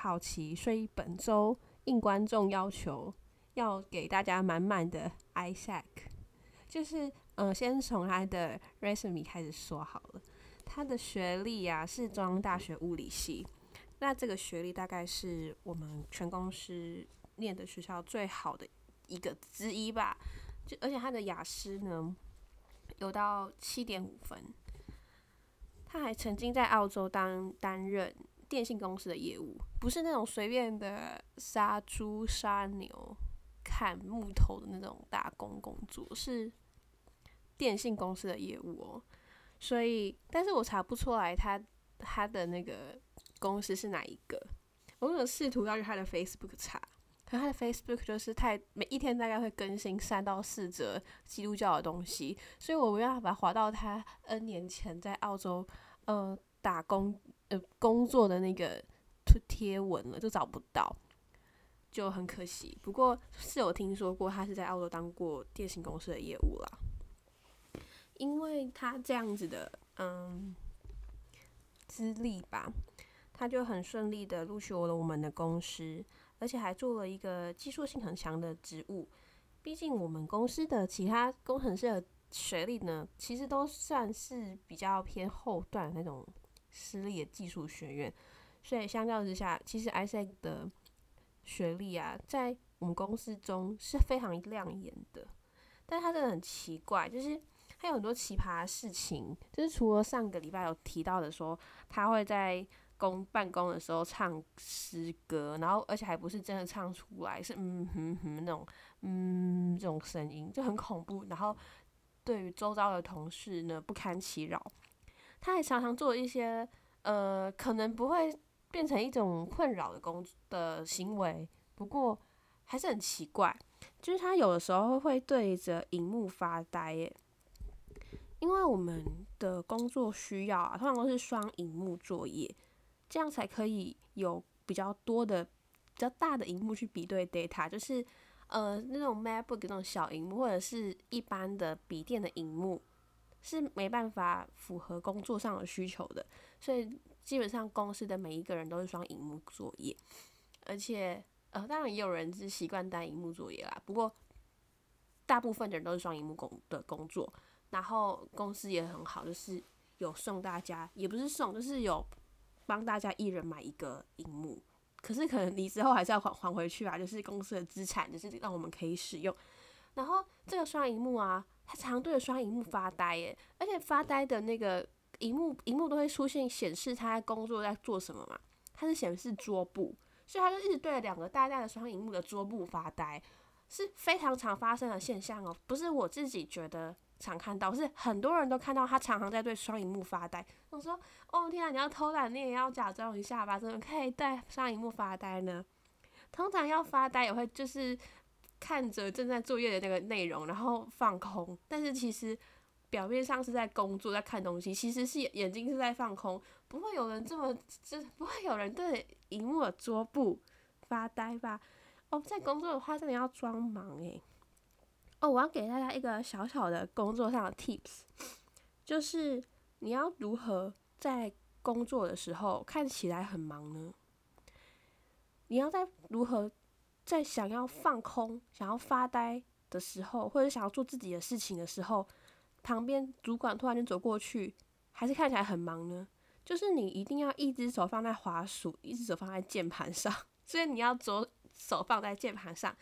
好奇，所以本周应观众要求，要给大家满满的 Isaac，就是嗯，先从他的 resume 开始说好了。他的学历啊是中央大学物理系，那这个学历大概是我们全公司念的学校最好的一个之一吧。就而且他的雅思呢有到七点五分。他还曾经在澳洲当担任电信公司的业务，不是那种随便的杀猪杀牛、砍木头的那种打工工作，是电信公司的业务哦。所以，但是我查不出来他他的那个公司是哪一个。我有试图要去他的 Facebook 查，可他的 Facebook 就是太每一天大概会更新三到四则基督教的东西，所以我没办法滑到他 N 年前在澳洲呃打工呃工作的那个贴贴文了，就找不到，就很可惜。不过是有听说过他是在澳洲当过电信公司的业务啦。因为他这样子的，嗯，资历吧，他就很顺利的录取了我们的公司，而且还做了一个技术性很强的职务。毕竟我们公司的其他工程师的学历呢，其实都算是比较偏后段那种私立的技术学院，所以相较之下，其实 Isaac 的学历啊，在我们公司中是非常亮眼的。但他真的很奇怪，就是。他有很多奇葩的事情，就是除了上个礼拜有提到的，说他会在公办公的时候唱诗歌，然后而且还不是真的唱出来，是嗯哼哼那种嗯这种声音就很恐怖，然后对于周遭的同事呢不堪其扰。他还常常做一些呃可能不会变成一种困扰的工的行为，不过还是很奇怪，就是他有的时候会对着荧幕发呆耶。因为我们的工作需要啊，通常都是双荧幕作业，这样才可以有比较多的、比较大的荧幕去比对 data。就是呃那种 MacBook 那种小荧幕，或者是一般的笔电的荧幕，是没办法符合工作上的需求的。所以基本上公司的每一个人都是双荧幕作业，而且呃当然也有人是习惯单荧幕作业啦，不过大部分的人都是双荧幕工的工作。然后公司也很好，就是有送大家，也不是送，就是有帮大家一人买一个荧幕。可是可能离职后还是要还还回去啊，就是公司的资产，就是让我们可以使用。然后这个双荧幕啊，他常对着双荧幕发呆耶，而且发呆的那个荧幕，荧幕都会出现显示他在工作在做什么嘛？它是显示桌布，所以他就一直对着两个大大的双荧幕的桌布发呆，是非常常发生的现象哦，不是我自己觉得。常看到是很多人都看到他常常在对双荧幕发呆。我说：“哦天啊，你要偷懒，你也要假装一下吧？怎么可以对双荧幕发呆呢？通常要发呆也会就是看着正在作业的那个内容，然后放空。但是其实表面上是在工作，在看东西，其实是眼睛是在放空。不会有人这么，就不会有人对荧幕的桌布发呆吧？哦，在工作的话，真的要装忙诶。哦，我要给大家一个小小的工作上的 tips，就是你要如何在工作的时候看起来很忙呢？你要在如何在想要放空、想要发呆的时候，或者想要做自己的事情的时候，旁边主管突然间走过去，还是看起来很忙呢？就是你一定要一只手放在滑鼠，一只手放在键盘上，所以你要左手放在键盘上。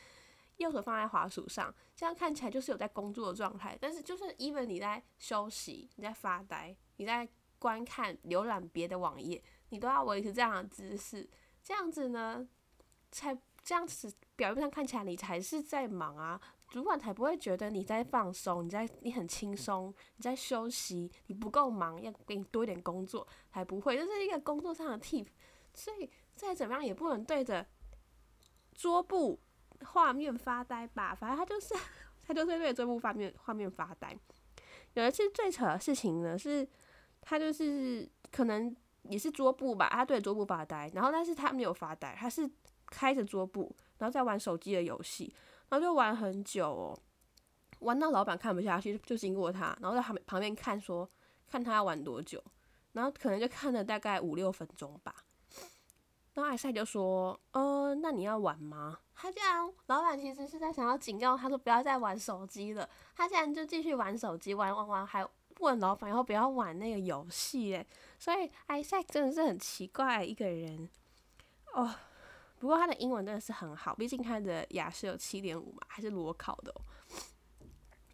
右手放在滑鼠上，这样看起来就是有在工作的状态。但是，就是 even 你在休息、你在发呆、你在观看、浏览别的网页，你都要维持这样的姿势。这样子呢，才这样子表面上看起来你才是在忙啊，主管才不会觉得你在放松，你在你很轻松，你在休息，你不够忙，要给你多一点工作，才不会。这是一个工作上的 tip。所以再怎么样也不能对着桌布。画面发呆吧，反正他就是他就是对着桌布画面画面发呆。有一次最扯的事情呢，是他就是可能也是桌布吧，他对着桌布发呆，然后但是他没有发呆，他是开着桌布，然后在玩手机的游戏，然后就玩很久哦，玩到老板看不下去，就经过他，然后在旁边旁边看说看他要玩多久，然后可能就看了大概五六分钟吧。然后艾赛就说：“呃，那你要玩吗？”他这样，老板其实是在想要警告他说不要再玩手机了。他竟然就继续玩手机，玩玩玩，还问老板要不要玩那个游戏。诶，所以艾赛真的是很奇怪一个人哦。不过他的英文真的是很好，毕竟他的雅思有七点五嘛，还是裸考的。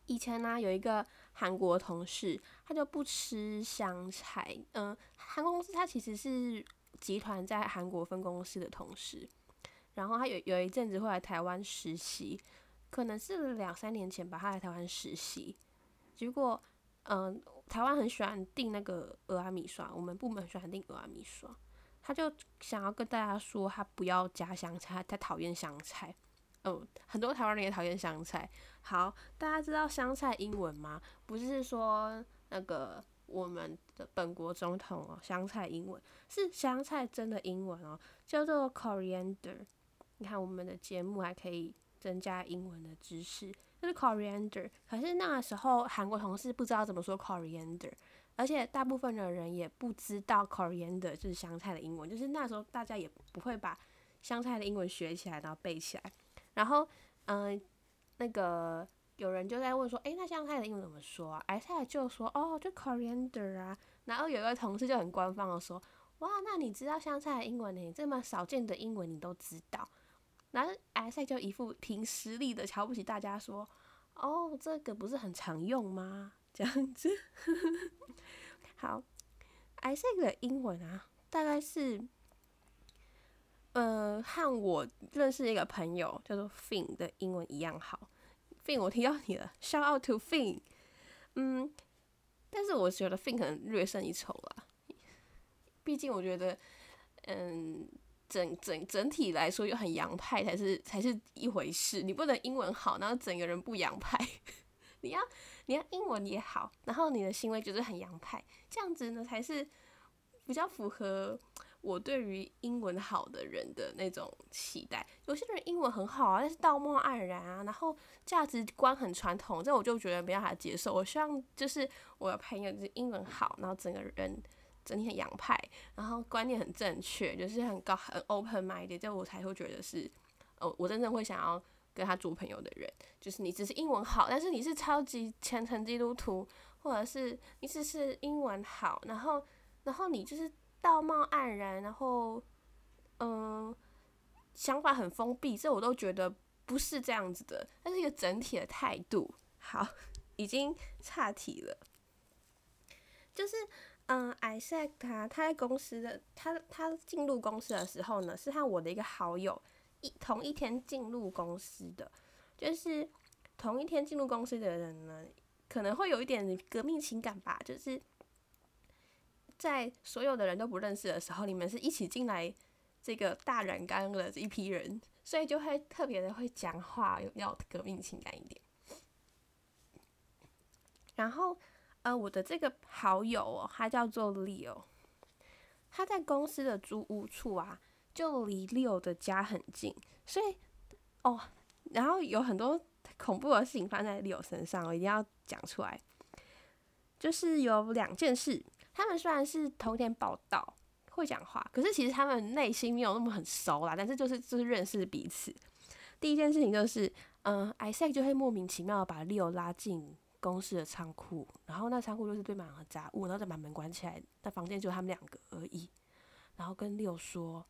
以前呢，有一个韩国同事，他就不吃香菜。嗯，韩国公司他其实是集团在韩国分公司的同事，然后他有有一阵子会来台湾实习，可能是两三年前吧，他来台湾实习。结果，嗯，台湾很喜欢订那个俄阿米刷，我们部门很喜欢订俄阿米刷，他就想要跟大家说，他不要加香菜，他讨厌香菜。嗯，很多台湾人也讨厌香菜。好，大家知道香菜英文吗？不是说那个我们的本国总统哦，香菜英文是香菜真的英文哦，叫做 coriander。你看我们的节目还可以增加英文的知识，就是 coriander。可是那个时候韩国同事不知道怎么说 coriander，而且大部分的人也不知道 coriander 就是香菜的英文，就是那时候大家也不会把香菜的英文学起来，然后背起来。然后，嗯，那个有人就在问说，诶，那香菜的英文怎么说啊？艾菜就说，哦，就 coriander 啊。然后有一个同事就很官方的说，哇，那你知道香菜的英文呢？这么少见的英文你都知道。然后艾赛就一副凭实力的瞧不起大家说，哦，这个不是很常用吗？这样子。好，艾赛的英文啊，大概是。呃，和我认识一个朋友叫做 Fin 的英文一样好。Fin，我听到你了，Shout out to Fin。嗯，但是我觉得 Fin 可能略胜一筹啦。毕竟我觉得，嗯，整整整体来说，又很洋派才是才是一回事。你不能英文好，然后整个人不洋派。你要你要英文也好，然后你的行为就是很洋派，这样子呢才是比较符合。我对于英文好的人的那种期待，有些人英文很好啊，但是道貌岸然啊，然后价值观很传统，这我就觉得没办法接受。我希望就是我的朋友就是英文好，然后整个人整体很洋派，然后观念很正确，就是很高很 open minded，这我才会觉得是哦，我真正会想要跟他做朋友的人。就是你只是英文好，但是你是超级虔诚基督徒，或者是你只是英文好，然后然后你就是。道貌岸然，然后，嗯，想法很封闭，这我都觉得不是这样子的。那是一个整体的态度。好，已经岔题了。就是，嗯，艾塞他他在公司的，他他进入公司的时候呢，是和我的一个好友一同一天进入公司的。就是同一天进入公司的人呢，可能会有一点革命情感吧，就是。在所有的人都不认识的时候，你们是一起进来这个大染缸的这一批人，所以就会特别的会讲话，要革命情感一点。然后，呃，我的这个好友哦，他叫做 Leo，他在公司的租屋处啊，就离 Leo 的家很近，所以哦，然后有很多恐怖的事情发生在 Leo 身上，我一定要讲出来，就是有两件事。他们虽然是同一天报道，会讲话，可是其实他们内心没有那么很熟啦。但是就是就是认识彼此。第一件事情就是，嗯，，Isaac 就会莫名其妙把 Leo 拉进公司的仓库，然后那仓库就是堆满了杂物，然后再把门关起来，那房间就他们两个而已。然后跟 Leo 说：“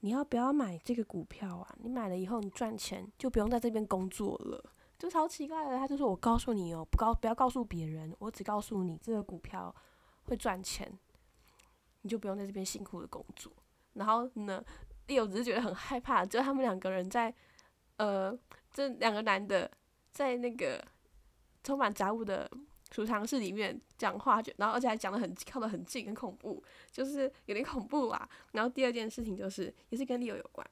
你要不要买这个股票啊？你买了以后你赚钱就不用在这边工作了。”就超奇怪的，他就说：“我告诉你哦，不告不要告诉别人，我只告诉你这个股票。”会赚钱，你就不用在这边辛苦的工作。然后呢，利友只是觉得很害怕，就他们两个人在，呃，这两个男的在那个充满杂物的储藏室里面讲话，就然后而且还讲的很靠得很近，很恐怖，就是有点恐怖啊。然后第二件事情就是也是跟 Leo 有关，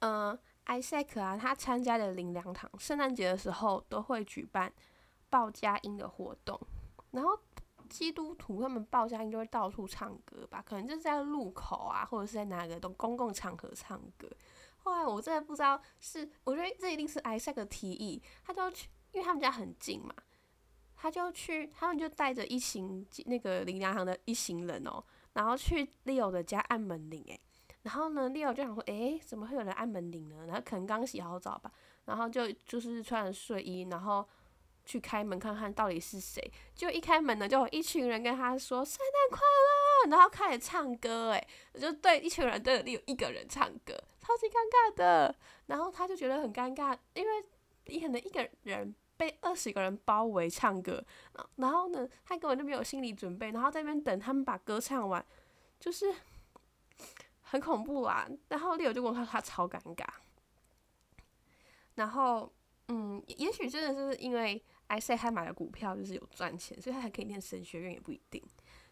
嗯，，Isaac 啊，他参加的灵粮堂圣诞节的时候都会举办报佳音的活动，然后。基督徒他们报佳音就会到处唱歌吧，可能就是在路口啊，或者是在哪个都公共场合唱歌。后来我真的不知道是，我觉得这一定是艾塞克提议，他就去，因为他们家很近嘛，他就去，他们就带着一行那个林良行的一行人哦，然后去 Leo 的家按门铃，诶，然后呢，Leo 就想说，诶，怎么会有人按门铃呢？然后可能刚洗好澡吧，然后就就是穿着睡衣，然后去开门看看到底是谁。就一开门呢，就有一群人跟他说圣诞快乐，然后开始唱歌，诶，就对一群人对着 Leo 一个人唱歌，超级尴尬的。然后他就觉得很尴尬，因为你可能一个人。被二十个人包围唱歌，然后呢，他根本就没有心理准备，然后在那边等他们把歌唱完，就是 很恐怖啊。然后丽友就跟我说他超尴尬，然后嗯，也许真的是因为艾塞他买了股票就是有赚钱，所以他才可以念神学院也不一定。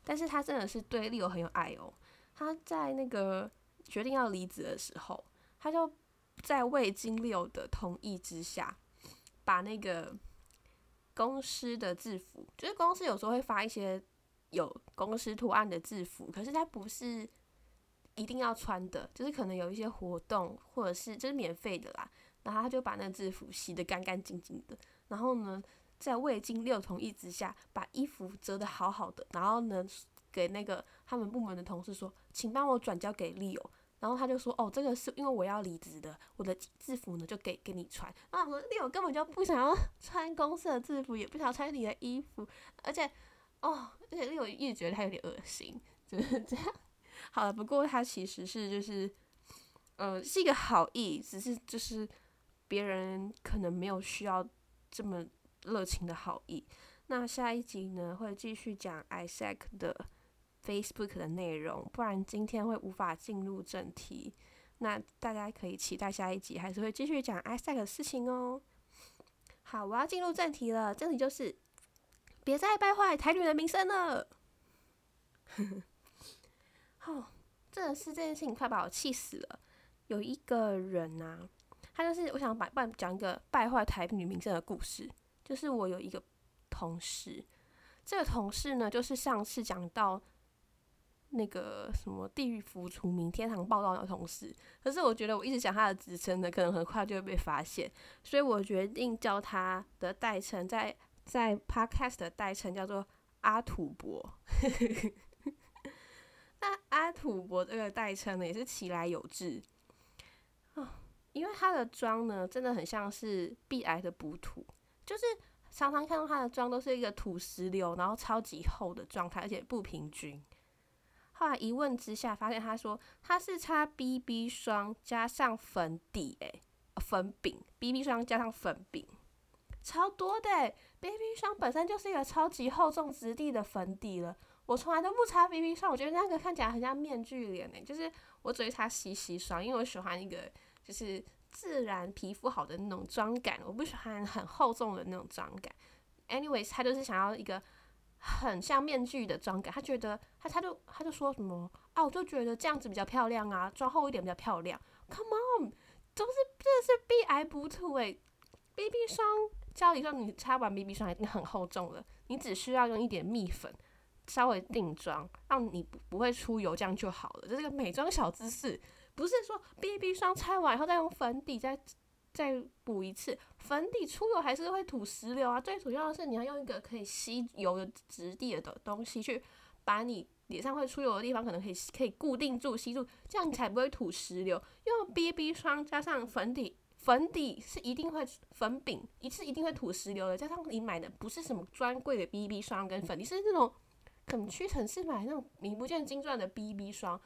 但是他真的是对丽友很有爱哦。他在那个决定要离职的时候，他就在未经丽友的同意之下。把那个公司的制服，就是公司有时候会发一些有公司图案的制服，可是它不是一定要穿的，就是可能有一些活动或者是就是免费的啦。然后他就把那个制服洗得干干净净的，然后呢，在未经六同意之下，把衣服折得好好的，然后呢，给那个他们部门的同事说，请帮我转交给利友。然后他就说：“哦，这个是因为我要离职的，我的制服呢就给给你穿。”然后我说：“我根本就不想要穿公司的制服，也不想穿你的衣服，而且，哦，而且我一直觉得他有点恶心，就是 这样。好了，不过他其实是就是，呃，是一个好意，只是就是别人可能没有需要这么热情的好意。那下一集呢会继续讲 Isaac 的。” Facebook 的内容，不然今天会无法进入正题。那大家可以期待下一集，还是会继续讲 Isaac 的事情哦。好，我要进入正题了，这里就是别再败坏台女的名声了。好，真的是这件事情快把我气死了。有一个人呐，他就是我想把办讲一个败坏台女名声的故事，就是我有一个同事，这个同事呢，就是上次讲到。那个什么地狱服除名天堂报道的同事，可是我觉得我一直讲他的职称呢，可能很快就会被发现，所以我决定叫他的代称，在在 Podcast 的代称叫做阿土伯。那阿土伯这个代称呢，也是其来有志啊，因为他的妆呢，真的很像是必癌的补土，就是常常看到他的妆都是一个土石流，然后超级厚的状态，而且不平均。后来一问之下，发现他说他是擦 BB 霜加上粉底，诶，粉饼 BB 霜加上粉饼，超多的。BB 霜本身就是一个超级厚重质地的粉底了，我从来都不擦 BB 霜，我觉得那个看起来很像面具脸诶，就是我只会擦洗洗霜，因为我喜欢一个就是自然皮肤好的那种妆感，我不喜欢很厚重的那种妆感。Anyways，他就是想要一个。很像面具的妆感，他觉得他他就他就说什么啊，我就觉得这样子比较漂亮啊，妆厚一点比较漂亮。Come on，都是真的是 B I 不吐诶，BB 霜家里上你擦完 BB 霜已经很厚重了，你只需要用一点蜜粉稍微定妆，让你不不会出油，这样就好了。这是个美妆小知识，不是说 BB 霜擦完以后再用粉底再。再补一次粉底出油还是会吐石榴啊！最主要的是你要用一个可以吸油的质地的东西去把你脸上会出油的地方可能可以可以固定住吸住，这样你才不会吐石榴。用 BB 霜加上粉底，粉底是一定会粉饼一次一定会吐石榴的。加上你买的不是什么专柜的 BB 霜跟粉底，是那种可能屈臣氏买那种名不见经传的 BB 霜。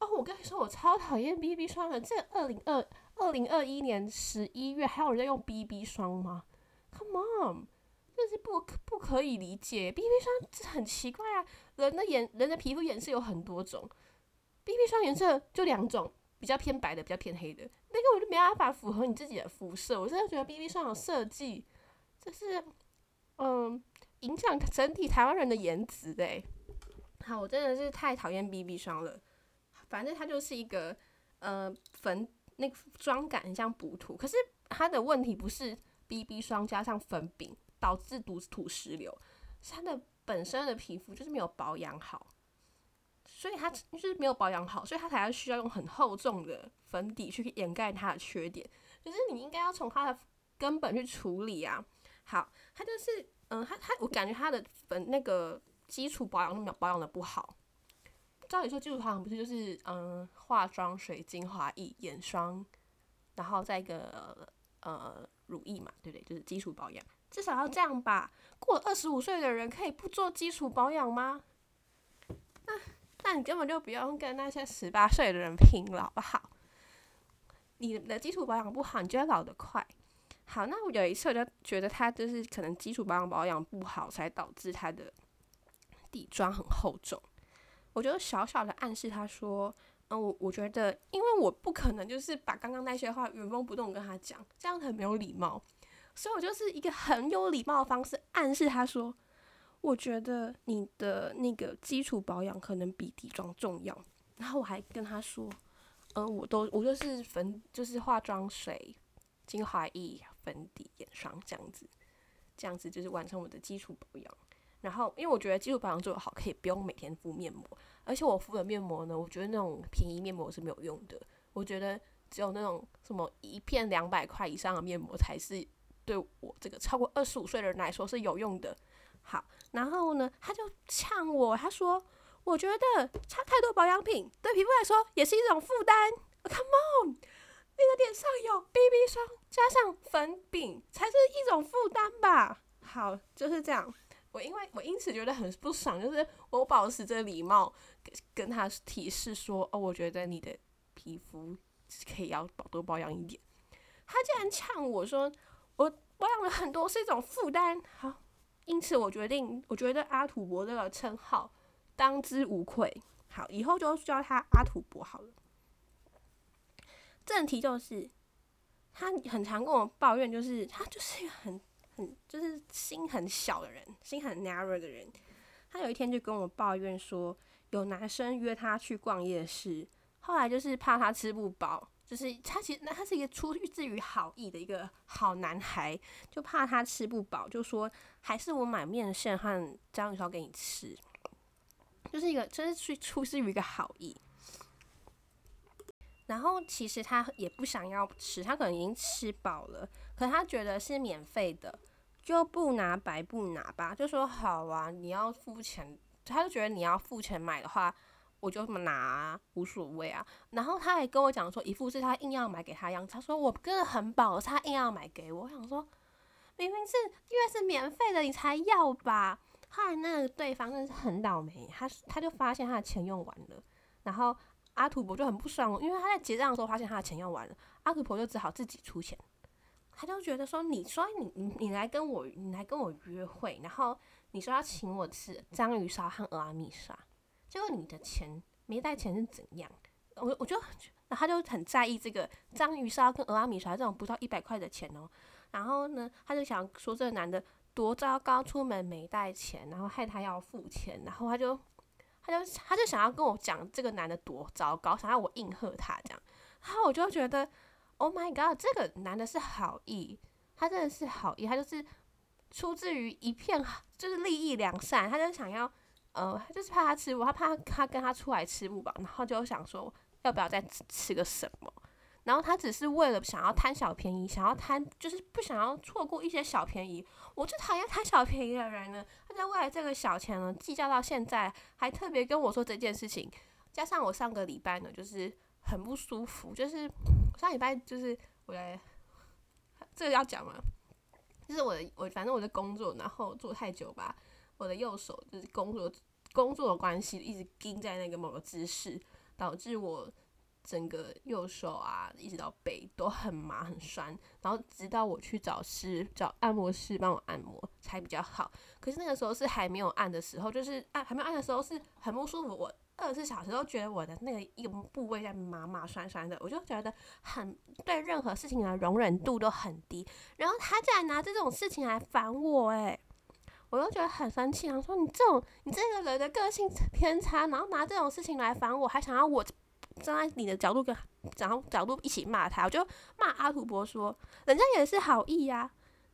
哦，我跟你说，我超讨厌 BB 霜的。这二零二二零二一年十一月，还有人在用 BB 霜吗？Come on，这是不不可以理解。BB 霜这很奇怪啊，人的眼人的皮肤颜色有很多种，BB 霜颜色就两种，比较偏白的，比较偏黑的。那个我就没办法符合你自己的肤色。我真的觉得 BB 霜的设计，就是嗯，影响整体台湾人的颜值诶。好，我真的是太讨厌 BB 霜了。反正它就是一个，呃，粉那个妆感很像补土，可是它的问题不是 BB 霜加上粉饼导致毒土石流，是它的本身的皮肤就是没有保养好，所以它就是没有保养好，所以它才要需要用很厚重的粉底去掩盖它的缺点。可是你应该要从它的根本去处理啊。好，它就是，嗯，它它我感觉它的粉那个基础保养都没有保养的不好。照理说基础保养不是就是嗯化妆水、精华液、眼霜，然后再一个呃乳液嘛，对不对？就是基础保养，至少要这样吧。过二十五岁的人可以不做基础保养吗？那那你根本就不用跟那些十八岁的人拼了，好不好？你的基础保养不好，你就会老得快。好，那我有一次我就觉得他就是可能基础保养保养不好，才导致他的底妆很厚重。我就小小的暗示他说，嗯，我我觉得，因为我不可能就是把刚刚那些话原封不动跟他讲，这样很没有礼貌，所以我就是一个很有礼貌的方式暗示他说，我觉得你的那个基础保养可能比底妆重要。然后我还跟他说，嗯，我都我就是粉就是化妆水、精华液、粉底、眼霜这样子，这样子就是完成我的基础保养。然后，因为我觉得基础保养做得好，可以不用每天敷面膜。而且我敷的面膜呢，我觉得那种便宜面膜是没有用的。我觉得只有那种什么一片两百块以上的面膜才是对我这个超过二十五岁的人来说是有用的。好，然后呢，他就呛我，他说：“我觉得擦太多保养品对皮肤来说也是一种负担。”Come on，你的脸上有 BB 霜加上粉饼才是一种负担吧？好，就是这样。我因为我因此觉得很不爽，就是我保持着礼貌跟他提示说，哦，我觉得你的皮肤可以要保多保养一点。他竟然呛我说，我保养了很多是一种负担。好，因此我决定，我觉得阿土伯这个称号当之无愧。好，以后就叫他阿土伯好了。正题就是，他很常跟我抱怨，就是他就是一个很。很就是心很小的人，心很 narrow 的人，他有一天就跟我抱怨说，有男生约他去逛夜市，后来就是怕他吃不饱，就是他其实那他是一个出自于好意的一个好男孩，就怕他吃不饱，就说还是我买面线和章鱼烧给你吃，就是一个就是出出自于一个好意。然后其实他也不想要吃，他可能已经吃饱了，可他觉得是免费的。就不拿白不拿吧，就说好啊，你要付钱，他就觉得你要付钱买的话，我就拿，啊无所谓啊。然后他还跟我讲说，一副是他硬要买给他样子，他说我真的很饱，他硬要买给我。我想说，明明是因为是免费的，你才要吧。后来那个对方真是很倒霉，他他就发现他的钱用完了，然后阿土伯就很不爽，因为他在结账的时候发现他的钱用完了，阿土伯就只好自己出钱。他就觉得说，你说你你你来跟我你来跟我约会，然后你说要请我吃章鱼烧和俄阿米沙，结果你的钱没带钱是怎样？我我就，然后他就很在意这个章鱼烧跟俄阿米沙这种不到一百块的钱哦。然后呢，他就想说这个男的多糟糕，出门没带钱，然后害他要付钱，然后他就他就他就想要跟我讲这个男的多糟糕，想要我应和他这样，然后我就觉得。Oh my god！这个男的是好意，他真的是好意，他就是出自于一片就是利益良善，他就是想要，呃，他就是怕他吃不，他怕他跟他出来吃不饱，然后就想说要不要再吃个什么，然后他只是为了想要贪小便宜，想要贪就是不想要错过一些小便宜。我最讨厌贪小便宜的人呢，他在为了这个小钱呢计较到现在，还特别跟我说这件事情，加上我上个礼拜呢就是很不舒服，就是。上礼拜就是我来，这个要讲吗？就是我我反正我在工作，然后做太久吧，我的右手就是工作工作的关系，一直盯在那个某个姿势，导致我整个右手啊，一直到背都很麻很酸，然后直到我去找师找按摩师帮我按摩才比较好。可是那个时候是还没有按的时候，就是按还没有按的时候是很不舒服。我。二十四小时都觉得我的那个一个部位在麻麻酸酸的，我就觉得很对任何事情的容忍度都很低。然后他竟然拿这种事情来烦我，诶，我就觉得很生气。然后说你这种你这个人的个性偏差，然后拿这种事情来烦我，还想要我站在你的角度跟然后角度一起骂他，我就骂阿土伯说，人家也是好意呀，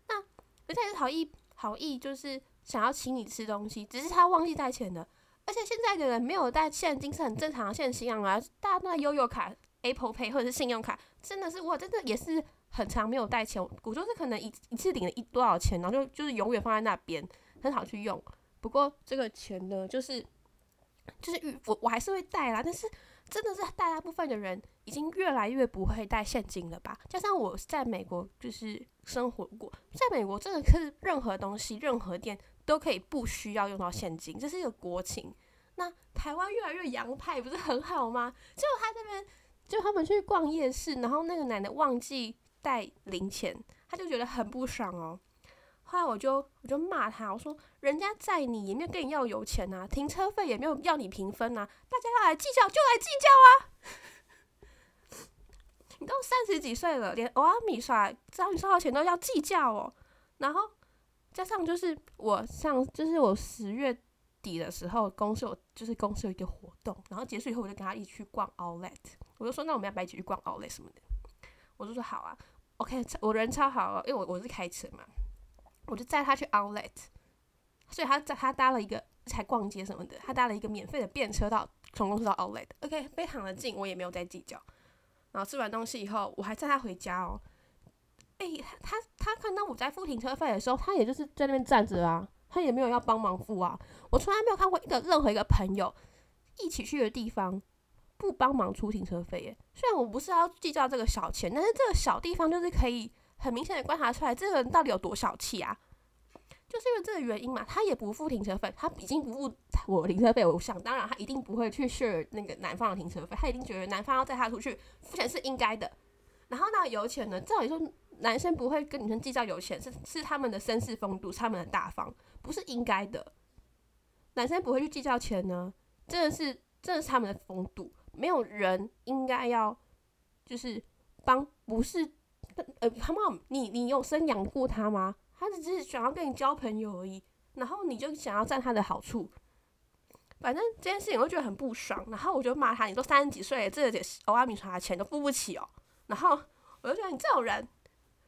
那人家也是好意，好意就是想要请你吃东西，只是他忘记带钱了。而且现在的人没有带现金是很正常的，现象啊，大家都在悠悠卡、Apple Pay 或者是信用卡，真的是我真的也是很长没有带钱，我就是可能一一次领了一多少钱，然后就就是永远放在那边，很好去用。不过这个钱呢，就是就是我我还是会带啦，但是真的是大大部分的人已经越来越不会带现金了吧？加上我在美国就是生活过，在美国真的是任何东西、任何店都可以不需要用到现金，这是一个国情。那台湾越来越洋派，不是很好吗？结果他这边，就他们去逛夜市，然后那个奶奶忘记带零钱，他就觉得很不爽哦。后来我就我就骂他，我说人家载你也没有跟你要油钱呐，停车费也没有要你平分呐，大家要来计较就来计较啊！你都三十几岁了，连欧阿米刷只要你收到钱都要计较哦。然后加上就是我上就是我十月。底的时候，公司有就是公司有一个活动，然后结束以后，我就跟他一起去逛 Outlet。我就说，那我们要不要一起去逛 Outlet 什么的？我就说好啊，OK，我人超好，因为我我是开车嘛，我就载他去 Outlet。所以他在他搭了一个才逛街什么的，他搭了一个免费的便车到从公司到 Outlet，OK，非常的近，我也没有在计较。然后吃完东西以后，我还载他回家哦。哎，他他看到我在付停车费的时候，他也就是在那边站着啊。他也没有要帮忙付啊，我从来没有看过一个任何一个朋友一起去的地方不帮忙出停车费耶。虽然我不是要计较这个小钱，但是这个小地方就是可以很明显的观察出来这个人到底有多小气啊。就是因为这个原因嘛，他也不付停车费，他已经不付我停车费，我想当然他一定不会去 share 那个男方的停车费，他一定觉得男方要载他出去付钱是应该的。然后那油钱呢，照理说男生不会跟女生计较有钱，是是他们的绅士风度，是他们的大方。不是应该的，男生不会去计较钱呢，真的是，真的是他们的风度。没有人应该要，就是帮，不是，呃，他们，你你有生养过他吗？他只是想要跟你交朋友而已，然后你就想要占他的好处。反正这件事情我就觉得很不爽，然后我就骂他，你都三十几岁，这点欧阿米刷的钱都付不起哦。然后我就觉得你这种人，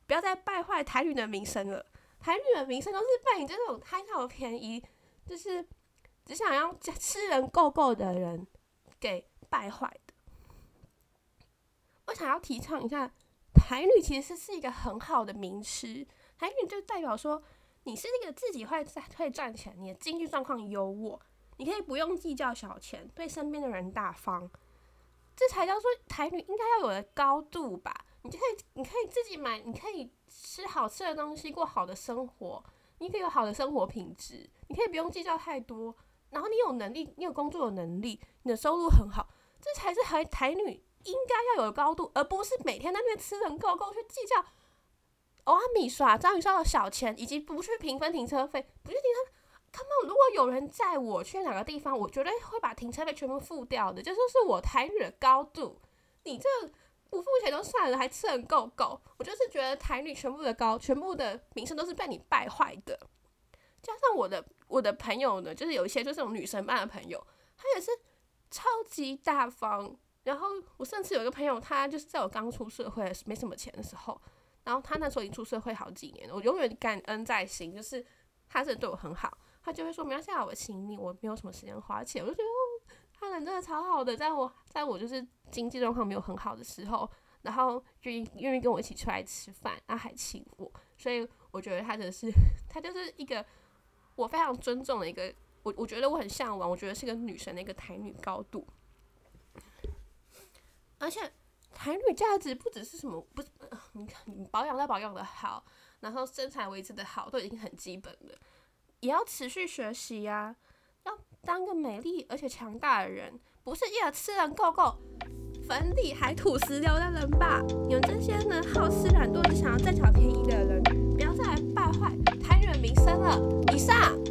不要再败坏台女的名声了。台女的名声都是被你这种贪小便宜，就是只想要吃人够够的人给败坏的。我想要提倡一下，台女其实是一个很好的名词。台女就代表说，你是那个自己会赚会赚钱，你的经济状况优渥，你可以不用计较小钱，对身边的人大方，这才叫做台女应该要有的高度吧。你可以，你可以自己买，你可以吃好吃的东西，过好的生活，你可以有好的生活品质，你可以不用计较太多，然后你有能力，你有工作的能力，你的收入很好，这才是台台女应该要有的高度，而不是每天在那边吃人够够去计较哦阿米刷、章鱼烧的小钱，以及不去平分停车费，不去停车。他们如果有人载我去哪个地方，我绝对会把停车费全部付掉的，这就是我台女的高度。你这。不付钱都算了，还吃很够够。我就是觉得台女全部的高，全部的名声都是被你败坏的。加上我的我的朋友呢，就是有一些就是那种女生班的朋友，她也是超级大方。然后我上次有一个朋友，他就是在我刚出社会没什么钱的时候，然后他那时候已经出社会好几年了，我永远感恩在心，就是他真的对我很好。他就会说：“没关系啊，我请你，我没有什么时间花钱。”我就觉得他人真的超好的，在我在我就是。经济状况没有很好的时候，然后愿意愿意跟我一起出来吃饭，然后还请我，所以我觉得他的是，他就是一个我非常尊重的一个，我我觉得我很向往，我觉得是个女神的一个台女高度。而且台女价值不只是什么，不，你看你保养要保养的好，然后身材维持的好，都已经很基本了，也要持续学习呀，当个美丽而且强大的人，不是一吃人够够。粉底还吐石榴的人吧，你们这些呢好吃懒惰、只想要占小便宜的人，不要再来败坏台女的名声了。以上。